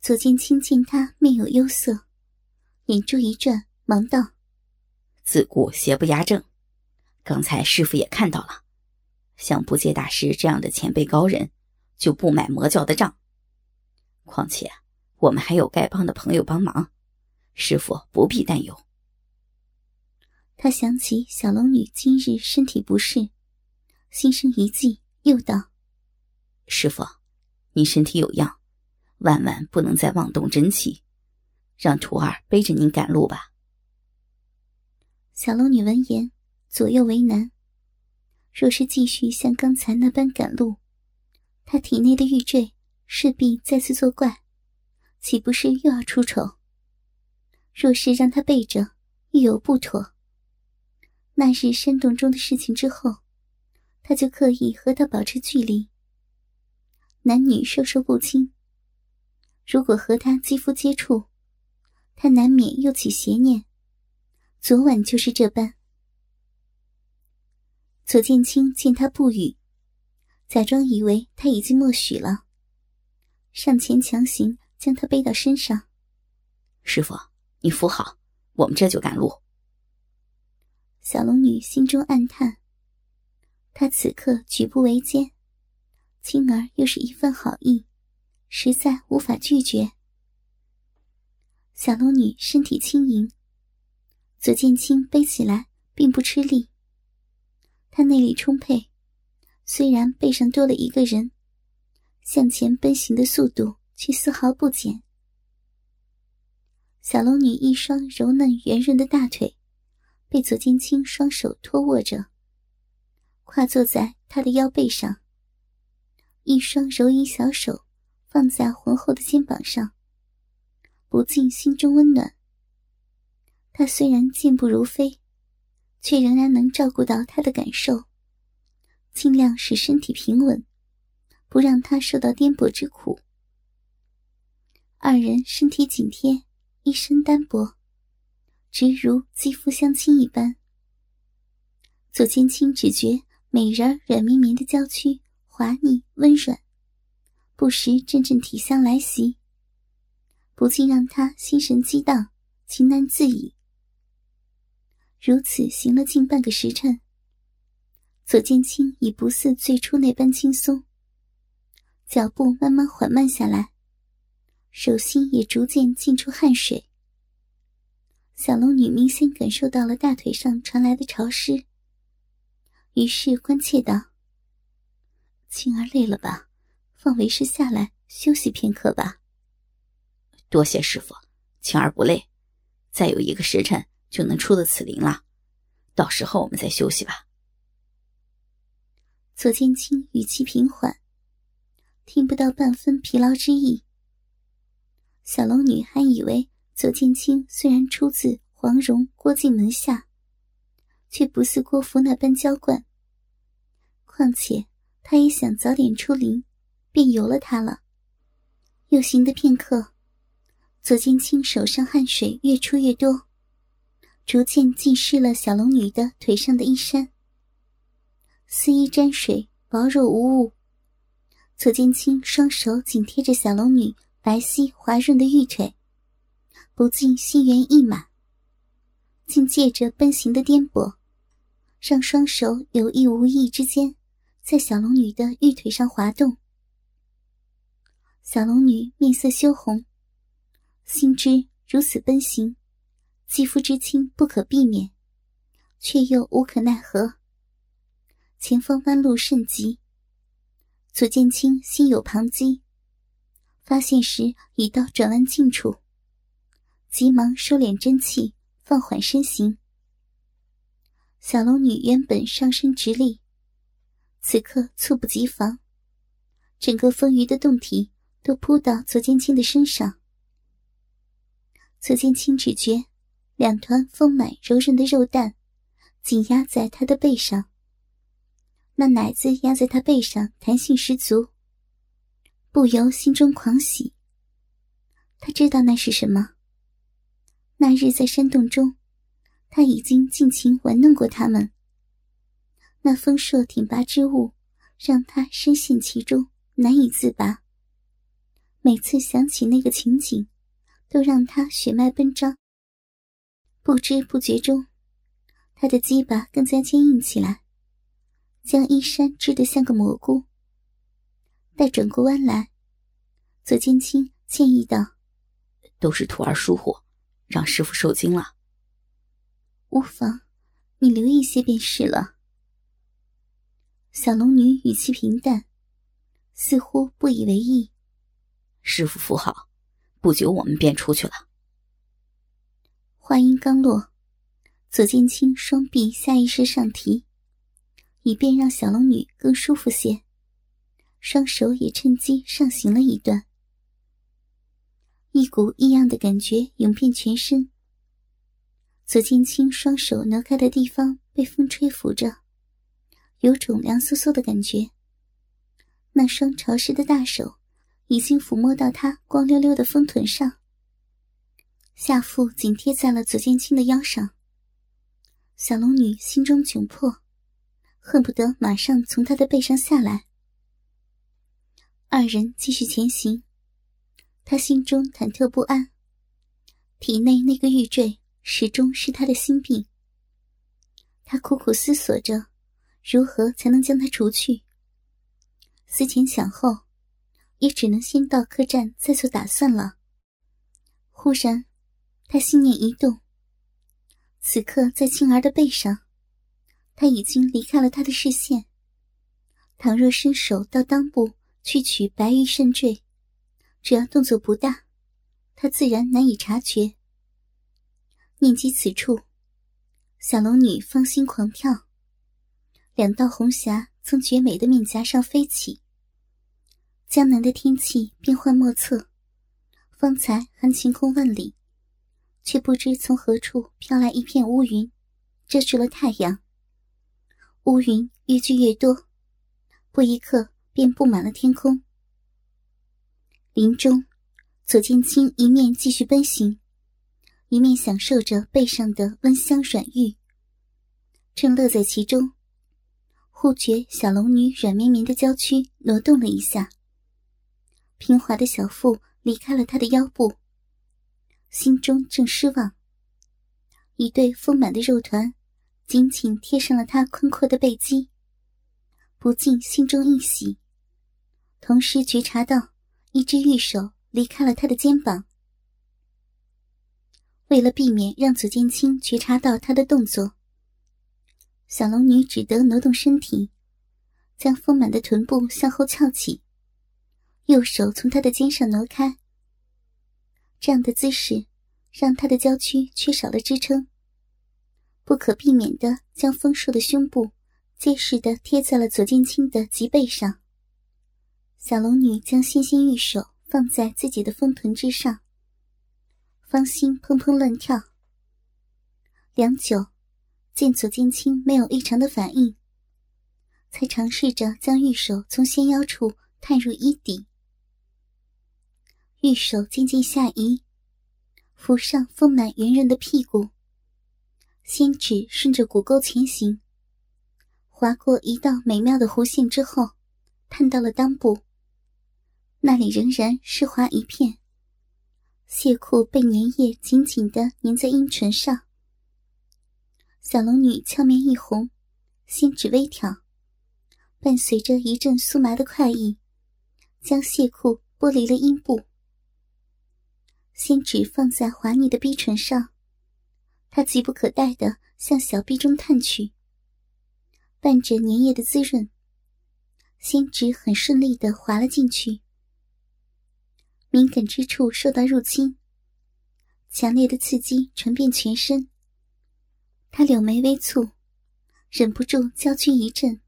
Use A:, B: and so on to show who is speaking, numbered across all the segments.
A: 左剑清见他面有忧色，眼珠一转，忙道：“
B: 自古邪不压正，刚才师傅也看到了，像不戒大师这样的前辈高人，就不买魔教的账。况且我们还有丐帮的朋友帮忙，师傅不必担忧。”
A: 他想起小龙女今日身体不适，心生一计，又道：“
B: 师傅，你身体有恙，万万不能再妄动真气，让徒儿背着您赶路吧。”
A: 小龙女闻言，左右为难。若是继续像刚才那般赶路，她体内的玉坠势必再次作怪，岂不是又要出丑？若是让她背着，亦有不妥。那日山洞中的事情之后，他就刻意和他保持距离。男女授受不亲，如果和他肌肤接触，他难免又起邪念。昨晚就是这般。左剑清见他不语，假装以为他已经默许了，上前强行将他背到身上。
B: 师傅，你扶好，我们这就赶路。
A: 小龙女心中暗叹，她此刻举步维艰，青儿又是一份好意，实在无法拒绝。小龙女身体轻盈，左剑清背起来并不吃力。他内力充沛，虽然背上多了一个人，向前奔行的速度却丝毫不减。小龙女一双柔嫩圆润的大腿。被左剑清双手托握着，跨坐在他的腰背上，一双柔银小手放在浑厚的肩膀上，不禁心中温暖。他虽然健步如飞，却仍然能照顾到他的感受，尽量使身体平稳，不让他受到颠簸之苦。二人身体紧贴，一身单薄。直如肌肤相亲一般。左千青只觉美人软绵绵的娇躯滑腻温软，不时阵阵体香来袭，不禁让他心神激荡，情难自已。如此行了近半个时辰，左剑清已不似最初那般轻松，脚步慢慢缓慢下来，手心也逐渐浸出汗水。小龙女明显感受到了大腿上传来的潮湿，于是关切道：“青儿累了吧？放为师下来休息片刻吧。”
B: 多谢师傅，青儿不累，再有一个时辰就能出得此林了，到时候我们再休息吧。
A: 左剑清语气平缓，听不到半分疲劳之意。小龙女还以为。左剑清虽然出自黄蓉、郭靖门下，却不似郭芙那般娇惯。况且他也想早点出林，便由了他了。又行的片刻，左剑清手上汗水越出越多，逐渐浸湿了小龙女的腿上的衣衫。丝衣沾水，薄若无物。左剑清双手紧贴着小龙女白皙滑润的玉腿。不禁心猿意马，竟借着奔行的颠簸，让双手有意无意之间，在小龙女的玉腿上滑动。小龙女面色羞红，心知如此奔行，肌肤之亲不可避免，却又无可奈何。前方弯路甚急，左剑清心有旁机，发现时已到转弯近处。急忙收敛真气，放缓身形。小龙女原本上身直立，此刻猝不及防，整个丰腴的胴体都扑到左剑清的身上。左剑清只觉两团丰满柔韧的肉蛋紧压在他的背上，那奶子压在他背上，弹性十足，不由心中狂喜。他知道那是什么。那日在山洞中，他已经尽情玩弄过他们。那丰硕挺拔之物，让他深陷其中，难以自拔。每次想起那个情景，都让他血脉奔张。不知不觉中，他的鸡巴更加坚硬起来，将衣衫织得像个蘑菇。待转过弯来，左剑清建议道：“
B: 都是徒儿疏忽，让师傅受惊了。”
A: 无妨，你留一些便是了。小龙女语气平淡，似乎不以为意。
B: 师傅扶好，不久我们便出去了。
A: 话音刚落，左剑清双臂下意识上提，以便让小龙女更舒服些。双手也趁机上行了一段，一股异样的感觉涌遍全身。左剑清双手挪开的地方被风吹拂着，有种凉飕飕的感觉。那双潮湿的大手已经抚摸到他光溜溜的丰臀上，下腹紧贴在了左剑清的腰上。小龙女心中窘迫，恨不得马上从他的背上下来。二人继续前行，他心中忐忑不安，体内那个玉坠始终是他的心病。他苦苦思索着，如何才能将它除去。思前想后，也只能先到客栈再做打算了。忽然，他心念一动，此刻在青儿的背上，他已经离开了他的视线。倘若伸手到裆部，去取白玉圣坠，只要动作不大，他自然难以察觉。念及此处，小龙女芳心狂跳，两道红霞从绝美的面颊上飞起。江南的天气变幻莫测，方才还晴空万里，却不知从何处飘来一片乌云，遮住了太阳。乌云越聚越多，不一刻。便布满了天空。林中，左剑清一面继续奔行，一面享受着背上的温香软玉，正乐在其中。忽觉小龙女软绵绵的娇躯挪动了一下，平滑的小腹离开了他的腰部，心中正失望。一对丰满的肉团紧紧贴上了他宽阔的背肌，不禁心中一喜。同时觉察到，一只玉手离开了他的肩膀。为了避免让左剑清觉察到他的动作，小龙女只得挪动身体，将丰满的臀部向后翘起，右手从他的肩上挪开。这样的姿势让他的娇躯缺少了支撑，不可避免的将丰硕的胸部结实的贴在了左剑清的脊背上。小龙女将纤纤玉手放在自己的丰臀之上，芳心砰砰乱跳。良久，见左剑清没有异常的反应，才尝试着将玉手从纤腰处探入衣底。玉手渐渐下移，扶上丰满圆润的屁股，仙指顺着骨沟前行，划过一道美妙的弧线之后，探到了裆部。那里仍然湿滑一片，亵裤被粘液紧紧的粘在阴唇上。小龙女俏面一红，心指微挑，伴随着一阵酥麻的快意，将亵裤剥离了阴部。仙指放在滑腻的逼唇上，他急不可待的向小臂中探去，伴着粘液的滋润，仙指很顺利的滑了进去。敏感之处受到入侵，强烈的刺激传遍全身。他柳眉微蹙，忍不住娇躯一震，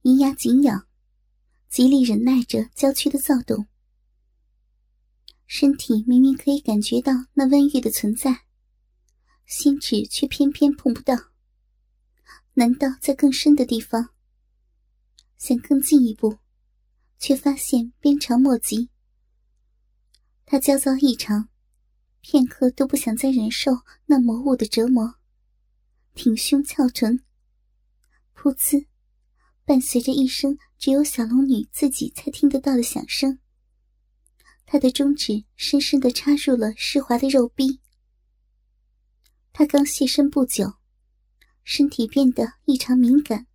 A: 银牙紧咬，极力忍耐着娇躯的躁动。身体明明可以感觉到那温玉的存在，心指却偏偏碰不到。难道在更深的地方？想更进一步，却发现鞭长莫及。他焦躁异常，片刻都不想再忍受那魔物的折磨，挺胸翘臀，噗呲，伴随着一声只有小龙女自己才听得到的响声，他的中指深深的插入了湿滑的肉壁。他刚现身不久，身体变得异常敏感。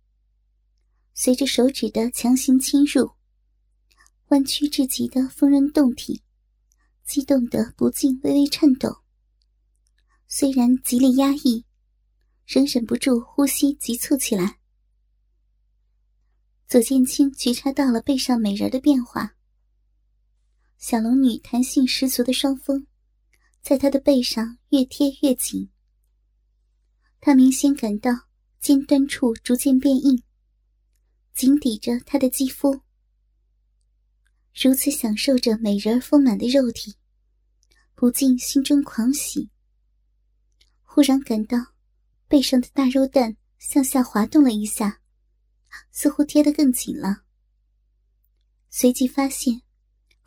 A: 随着手指的强行侵入，弯曲至极的丰润胴体，激动得不禁微微颤抖。虽然极力压抑，仍忍不住呼吸急促起来。左剑清觉察到了背上美人的变化，小龙女弹性十足的双峰，在他的背上越贴越紧。他明显感到尖端处逐渐变硬。紧抵着他的肌肤，如此享受着美人儿丰满的肉体，不禁心中狂喜。忽然感到背上的大肉蛋向下滑动了一下，似乎贴得更紧了。随即发现，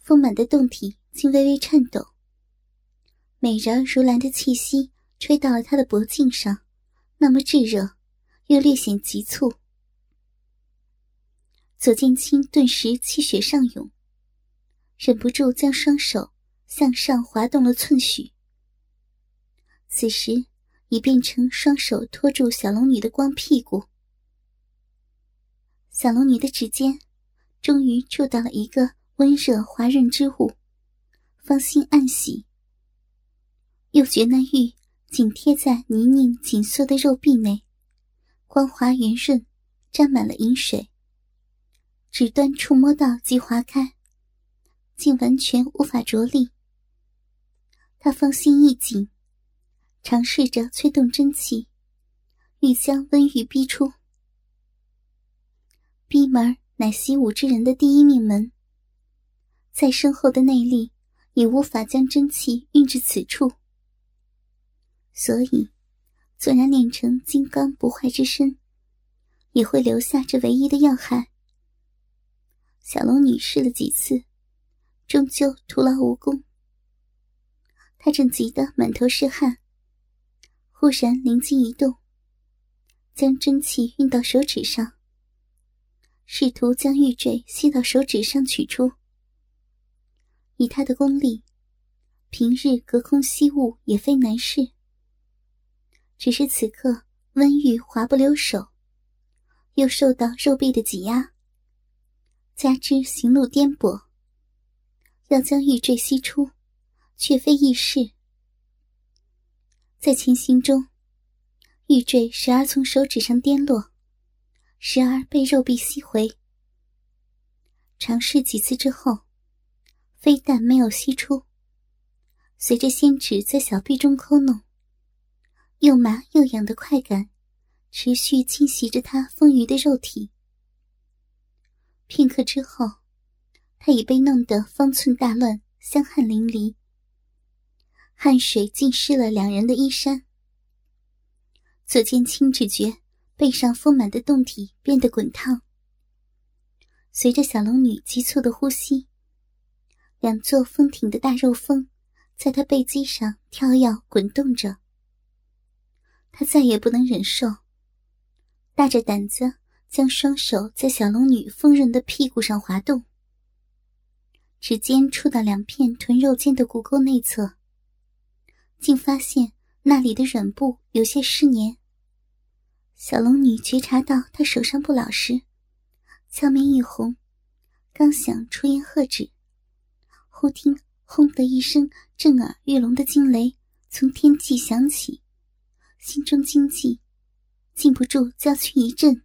A: 丰满的胴体竟微微颤抖。美人如兰的气息吹到了他的脖颈上，那么炙热，又略显急促。左剑清顿时气血上涌，忍不住将双手向上滑动了寸许。此时已变成双手托住小龙女的光屁股。小龙女的指尖终于触到了一个温热滑润之物，芳心暗喜。又觉那玉紧贴在泥泞紧缩的肉壁内，光滑圆润，沾满了银水。指端触摸到即划开，竟完全无法着力。他芳心一紧，尝试着催动真气，欲将温玉逼出。逼门乃习武之人的第一命门，再深厚的内力也无法将真气运至此处。所以，纵然练成金刚不坏之身，也会留下这唯一的要害。小龙女试了几次，终究徒劳无功。她正急得满头是汗，忽然灵机一动，将真气运到手指上，试图将玉坠吸到手指上取出。以他的功力，平日隔空吸物也非难事。只是此刻温玉滑不留手，又受到肉壁的挤压。加之行路颠簸，要将玉坠吸出，却非易事。在前行中，玉坠时而从手指上颠落，时而被肉壁吸回。尝试几次之后，非但没有吸出，随着仙指在小臂中抠弄，又麻又痒的快感，持续侵袭着他丰腴的肉体。片刻之后，他已被弄得方寸大乱，香汗淋漓，汗水浸湿了两人的衣衫。左剑清只觉背上丰满的胴体变得滚烫，随着小龙女急促的呼吸，两座丰挺的大肉峰在他背脊上跳跃滚动着。他再也不能忍受，大着胆子。将双手在小龙女丰润的屁股上滑动，指尖触到两片臀肉间的骨沟内侧，竟发现那里的软部有些湿黏。小龙女觉察到他手上不老实，俏面一红，刚想出言喝止，忽听“轰”的一声震耳欲聋的惊雷从天际响起，心中惊悸，禁不住娇躯一震。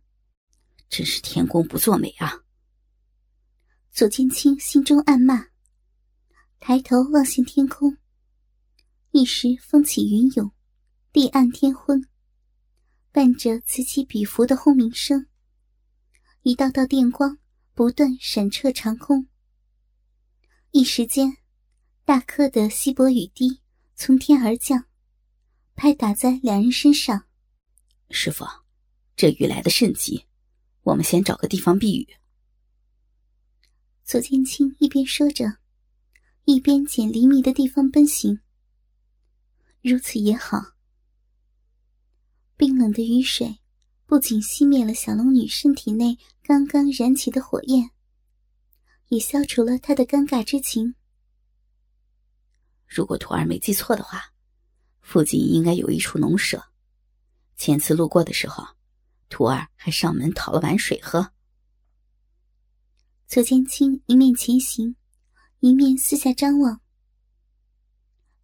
B: 真是天公不作美啊！
A: 左剑清心中暗骂，抬头望向天空，一时风起云涌，地暗天昏，伴着此起彼伏的轰鸣声，一道道电光不断闪彻长空。一时间，大颗的稀薄雨滴从天而降，拍打在两人身上。
B: 师傅，这雨来的甚急。我们先找个地方避雨。
A: 左剑清一边说着，一边捡离密的地方奔行。如此也好。冰冷的雨水不仅熄灭了小龙女身体内刚刚燃起的火焰，也消除了他的尴尬之情。
B: 如果徒儿没记错的话，附近应该有一处农舍。前次路过的时候，徒儿还上门讨了碗水喝。
A: 左剑清一面前行，一面四下张望。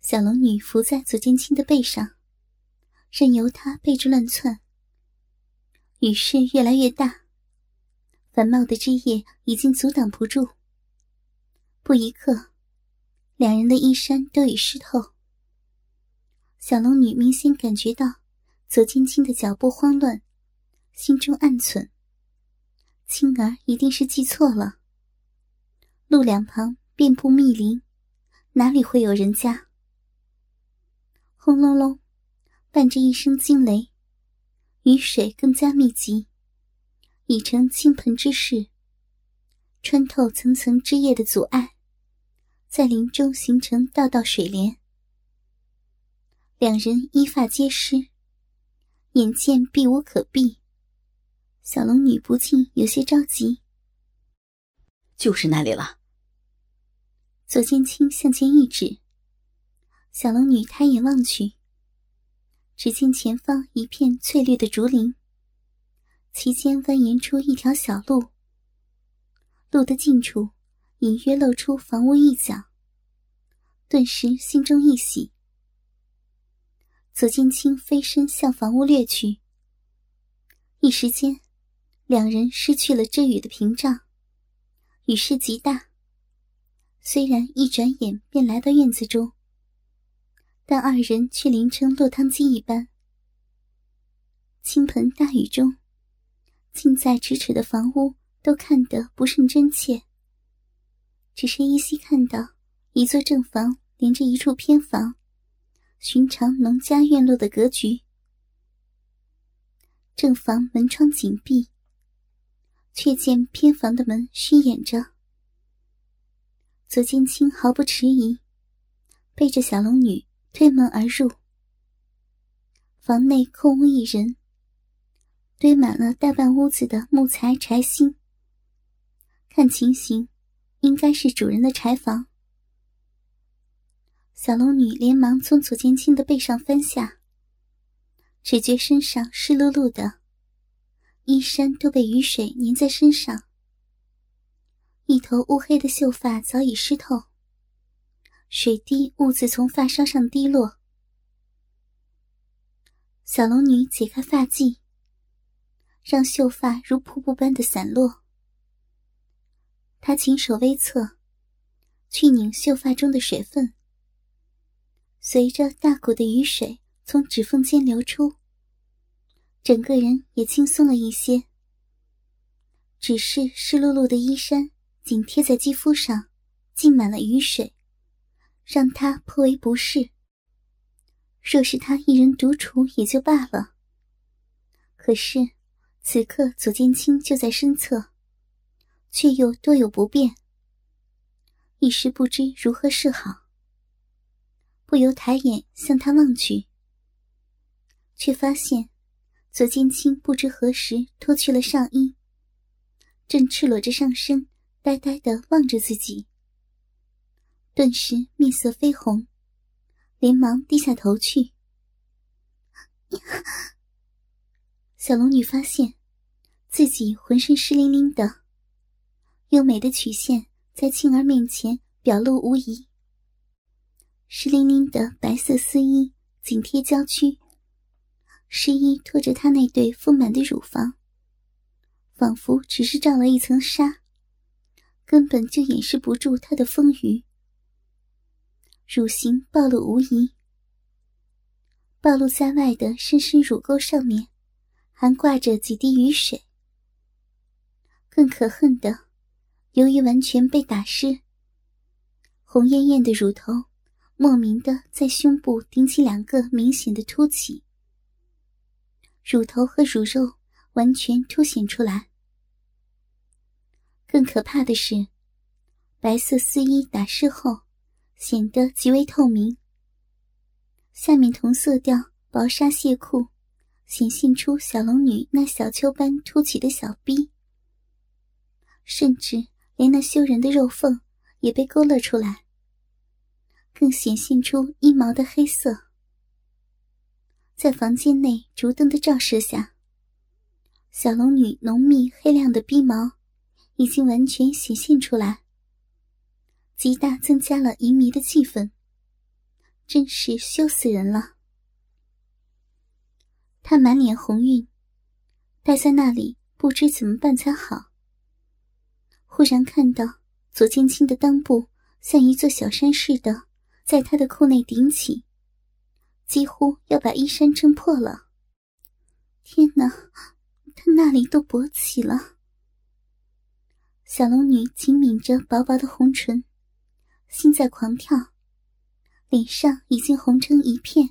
A: 小龙女伏在左剑清的背上，任由他背着乱窜。雨势越来越大，繁茂的枝叶已经阻挡不住。不一刻，两人的衣衫都已湿透。小龙女明显感觉到左青青的脚步慌乱，心中暗忖：青儿一定是记错了。路两旁遍布密林，哪里会有人家？轰隆隆，伴着一声惊雷。雨水更加密集，已成倾盆之势，穿透层层枝叶的阻碍，在林中形成道道水帘。两人衣发皆湿，眼见避无可避，小龙女不禁有些着急。
B: 就是那里了。
A: 左剑清向前一指，小龙女抬眼望去。只见前方一片翠绿的竹林，其间蜿蜒出一条小路。路的近处隐约露出房屋一角，顿时心中一喜。左剑清飞身向房屋掠去，一时间，两人失去了遮雨的屏障，雨势极大。虽然一转眼便来到院子中。但二人却淋成落汤鸡一般。倾盆大雨中，近在咫尺的房屋都看得不甚真切。只是依稀看到一座正房连着一处偏房，寻常农家院落的格局。正房门窗紧闭，却见偏房的门虚掩着。左剑清毫不迟疑，背着小龙女。推门而入，房内空无一人，堆满了大半屋子的木材柴薪。看情形，应该是主人的柴房。小龙女连忙从左剑清的背上翻下，只觉身上湿漉漉的，衣衫都被雨水粘在身上，一头乌黑的秀发早已湿透。水滴兀自从发梢上滴落，小龙女解开发髻，让秀发如瀑布般的散落。他轻手微侧，去拧秀发中的水分，随着大股的雨水从指缝间流出，整个人也轻松了一些。只是湿漉漉的衣衫紧贴在肌肤上，浸满了雨水。让他颇为不适。若是他一人独处也就罢了，可是此刻左剑清就在身侧，却又多有不便，一时不知如何是好。不由抬眼向他望去，却发现左剑清不知何时脱去了上衣，正赤裸着上身，呆呆的望着自己。顿时面色绯红，连忙低下头去。小龙女发现自己浑身湿淋淋的，优美的曲线在青儿面前表露无遗。湿淋淋的白色丝衣紧贴娇躯，湿衣托着她那对丰满的乳房，仿佛只是罩了一层纱，根本就掩饰不住她的丰腴。乳形暴露无遗，暴露在外的深深乳沟上面，还挂着几滴雨水。更可恨的，由于完全被打湿，红艳艳的乳头莫名的在胸部顶起两个明显的凸起，乳头和乳肉完全凸显出来。更可怕的是，白色丝衣打湿后。显得极为透明。下面同色调薄纱亵裤，显现出小龙女那小丘般凸起的小臂，甚至连那羞人的肉缝也被勾勒出来。更显现出阴毛的黑色。在房间内烛灯的照射下，小龙女浓密黑亮的鼻毛已经完全显现出来，极大增加了淫迷的气氛。真是羞死人了！她满脸红晕，待在那里不知怎么办才好。忽然看到左青青的裆部像一座小山似的，在他的裤内顶起，几乎要把衣衫撑破了。天哪，他那里都勃起了！小龙女紧抿着薄薄的红唇，心在狂跳。脸上已经红成一片，